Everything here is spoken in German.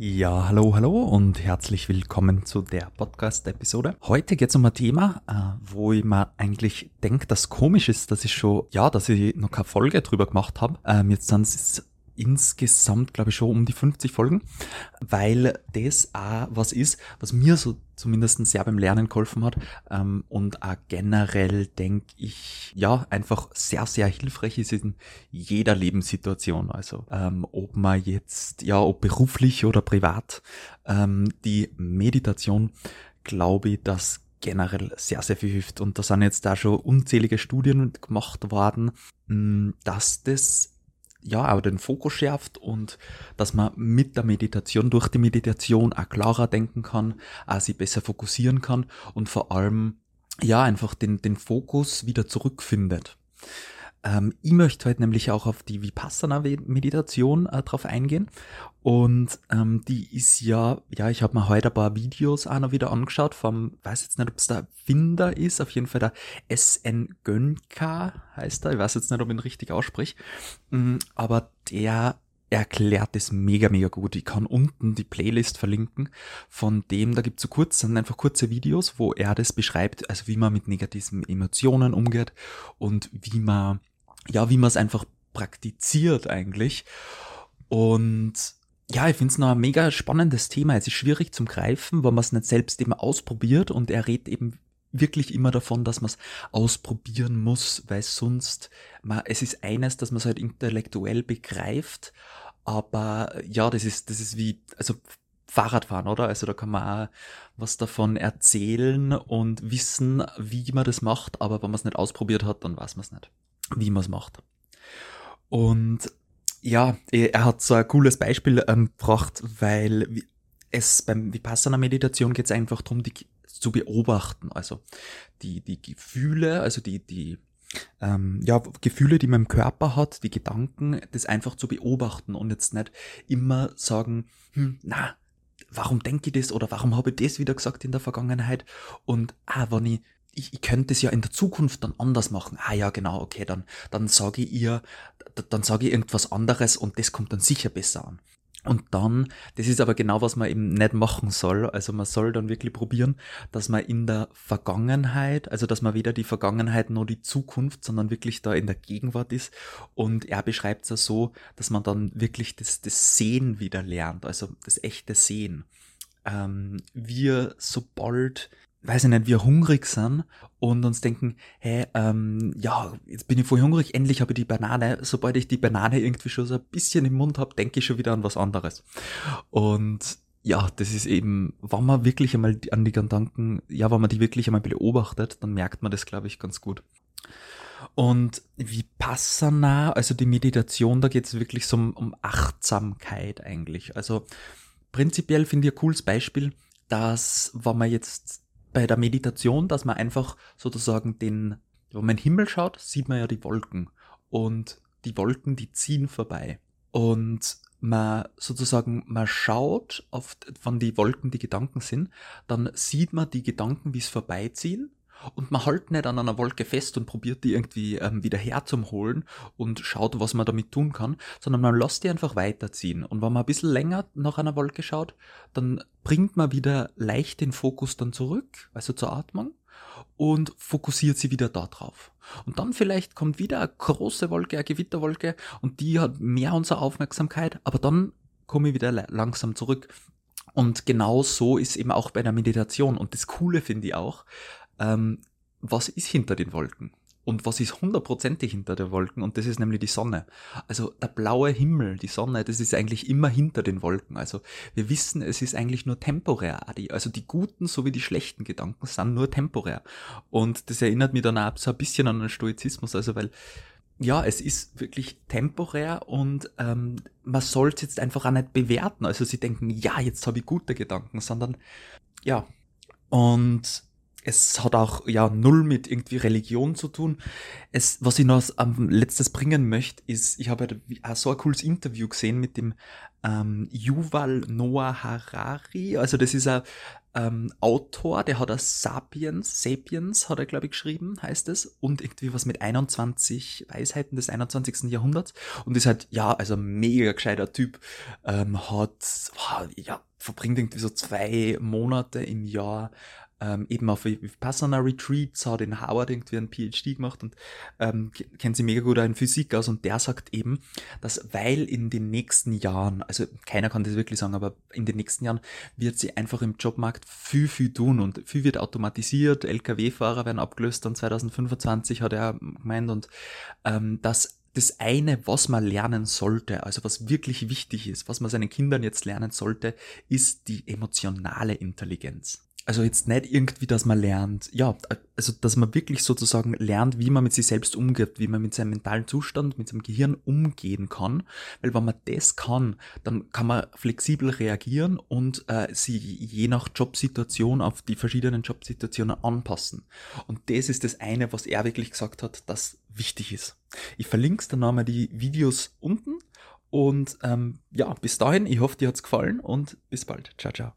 Ja, hallo, hallo und herzlich willkommen zu der Podcast-Episode. Heute geht es um ein Thema, äh, wo ich mir eigentlich denke, dass komisch ist, dass ich schon, ja, dass ich noch keine Folge drüber gemacht habe. Ähm, jetzt sind es insgesamt, glaube ich, schon um die 50 Folgen, weil das auch was ist, was mir so zumindest sehr beim Lernen geholfen hat ähm, und auch generell denke ich, ja, einfach sehr, sehr hilfreich ist in jeder Lebenssituation. Also ähm, ob man jetzt, ja, ob beruflich oder privat, ähm, die Meditation, glaube ich, dass generell sehr, sehr viel hilft. Und da sind jetzt da schon unzählige Studien gemacht worden, dass das ja, auch den Fokus schärft und dass man mit der Meditation, durch die Meditation auch klarer denken kann, auch sich besser fokussieren kann und vor allem, ja, einfach den, den Fokus wieder zurückfindet. Ähm, ich möchte heute nämlich auch auf die Vipassana-Meditation äh, drauf eingehen. Und ähm, die ist ja, ja, ich habe mir heute ein paar Videos auch noch wieder angeschaut vom, weiß jetzt nicht, ob es der Finder ist, auf jeden Fall der SN Gönka heißt er, ich weiß jetzt nicht, ob ich ihn richtig ausspreche, mhm, aber der erklärt es mega, mega gut. Ich kann unten die Playlist verlinken von dem, da gibt es so kurz, sind einfach kurze Videos, wo er das beschreibt, also wie man mit negativen Emotionen umgeht und wie man ja, wie man es einfach praktiziert eigentlich. Und ja, ich finde es noch ein mega spannendes Thema. Es ist schwierig zum Greifen, weil man es nicht selbst immer ausprobiert und er redet eben wirklich immer davon, dass man es ausprobieren muss, weil sonst, man, es ist eines, dass man es halt intellektuell begreift, aber ja, das ist, das ist wie, also Fahrradfahren, oder? Also da kann man auch was davon erzählen und wissen, wie man das macht, aber wenn man es nicht ausprobiert hat, dann weiß man es nicht wie man es macht. Und ja, er hat so ein cooles Beispiel ähm, gebracht, weil es beim Vipassana-Meditation geht es einfach darum, die zu beobachten. Also die, die Gefühle, also die, die ähm, ja, Gefühle, die man im Körper hat, die Gedanken, das einfach zu beobachten und jetzt nicht immer sagen, hm, na, warum denke ich das oder warum habe ich das wieder gesagt in der Vergangenheit? Und ah, wenn ich ich, ich könnte es ja in der Zukunft dann anders machen. Ah ja, genau, okay, dann, dann sage ich ihr, dann sage ich irgendwas anderes und das kommt dann sicher besser an. Und dann, das ist aber genau, was man eben nicht machen soll. Also man soll dann wirklich probieren, dass man in der Vergangenheit, also dass man weder die Vergangenheit noch die Zukunft, sondern wirklich da in der Gegenwart ist. Und er beschreibt es ja so, dass man dann wirklich das, das Sehen wieder lernt, also das echte Sehen. Ähm, wir, sobald weiß ich nicht, wir hungrig sind und uns denken, hey, ähm, ja, jetzt bin ich voll hungrig, endlich habe ich die Banane. Sobald ich die Banane irgendwie schon so ein bisschen im Mund habe, denke ich schon wieder an was anderes. Und ja, das ist eben, wenn man wirklich einmal an die Gedanken, ja, wenn man die wirklich einmal beobachtet, dann merkt man das, glaube ich, ganz gut. Und Vipassana, also die Meditation, da geht es wirklich so um, um Achtsamkeit eigentlich. Also prinzipiell finde ich ein cooles Beispiel, dass, wenn man jetzt bei der Meditation, dass man einfach sozusagen den, wenn man in den Himmel schaut, sieht man ja die Wolken. Und die Wolken, die ziehen vorbei. Und man sozusagen, man schaut auf, von die Wolken die Gedanken sind, dann sieht man die Gedanken, wie es vorbeiziehen und man hält nicht an einer Wolke fest und probiert die irgendwie ähm, wieder herzuholen und schaut, was man damit tun kann, sondern man lässt die einfach weiterziehen. Und wenn man ein bisschen länger nach einer Wolke schaut, dann bringt man wieder leicht den Fokus dann zurück, also zur Atmung, und fokussiert sie wieder da drauf. Und dann vielleicht kommt wieder eine große Wolke, eine Gewitterwolke, und die hat mehr unsere Aufmerksamkeit, aber dann komme ich wieder langsam zurück. Und genau so ist eben auch bei der Meditation. Und das Coole finde ich auch, ähm, was ist hinter den Wolken? Und was ist hundertprozentig hinter den Wolken? Und das ist nämlich die Sonne. Also der blaue Himmel, die Sonne, das ist eigentlich immer hinter den Wolken. Also wir wissen, es ist eigentlich nur temporär. Also die guten sowie die schlechten Gedanken sind nur temporär. Und das erinnert mich dann auch so ein bisschen an den Stoizismus. Also weil ja, es ist wirklich temporär und ähm, man soll es jetzt einfach auch nicht bewerten. Also sie denken, ja, jetzt habe ich gute Gedanken, sondern ja. Und es hat auch ja null mit irgendwie Religion zu tun. Es, was ich noch am letztes bringen möchte, ist, ich habe auch so ein cooles Interview gesehen mit dem ähm, Yuval Noah Harari. Also das ist ein ähm, Autor, der hat ein Sapiens, Sapiens hat er glaube ich geschrieben, heißt es, und irgendwie was mit 21 Weisheiten des 21. Jahrhunderts und ist halt, ja, also mega gescheiter Typ, ähm, hat, ja, verbringt irgendwie so zwei Monate im Jahr ähm, eben auf Vipassana Retreats, hat in Harvard irgendwie einen PhD gemacht und ähm, kennt sie mega gut auch in Physik aus und der sagt eben, dass weil in den nächsten Jahren, also keiner kann das wirklich sagen, aber in den nächsten Jahren wird sie einfach im Jobmarkt viel, viel tun und viel wird automatisiert, Lkw-Fahrer werden abgelöst dann 2025 hat er gemeint und ähm, dass das eine, was man lernen sollte, also was wirklich wichtig ist, was man seinen Kindern jetzt lernen sollte, ist die emotionale Intelligenz. Also jetzt nicht irgendwie, dass man lernt, ja, also dass man wirklich sozusagen lernt, wie man mit sich selbst umgeht, wie man mit seinem mentalen Zustand, mit seinem Gehirn umgehen kann. Weil wenn man das kann, dann kann man flexibel reagieren und äh, sie je nach Jobsituation auf die verschiedenen Jobsituationen anpassen. Und das ist das eine, was er wirklich gesagt hat, das wichtig ist. Ich verlinke dann nochmal die Videos unten und ähm, ja, bis dahin, ich hoffe, dir hat's gefallen und bis bald. Ciao, ciao.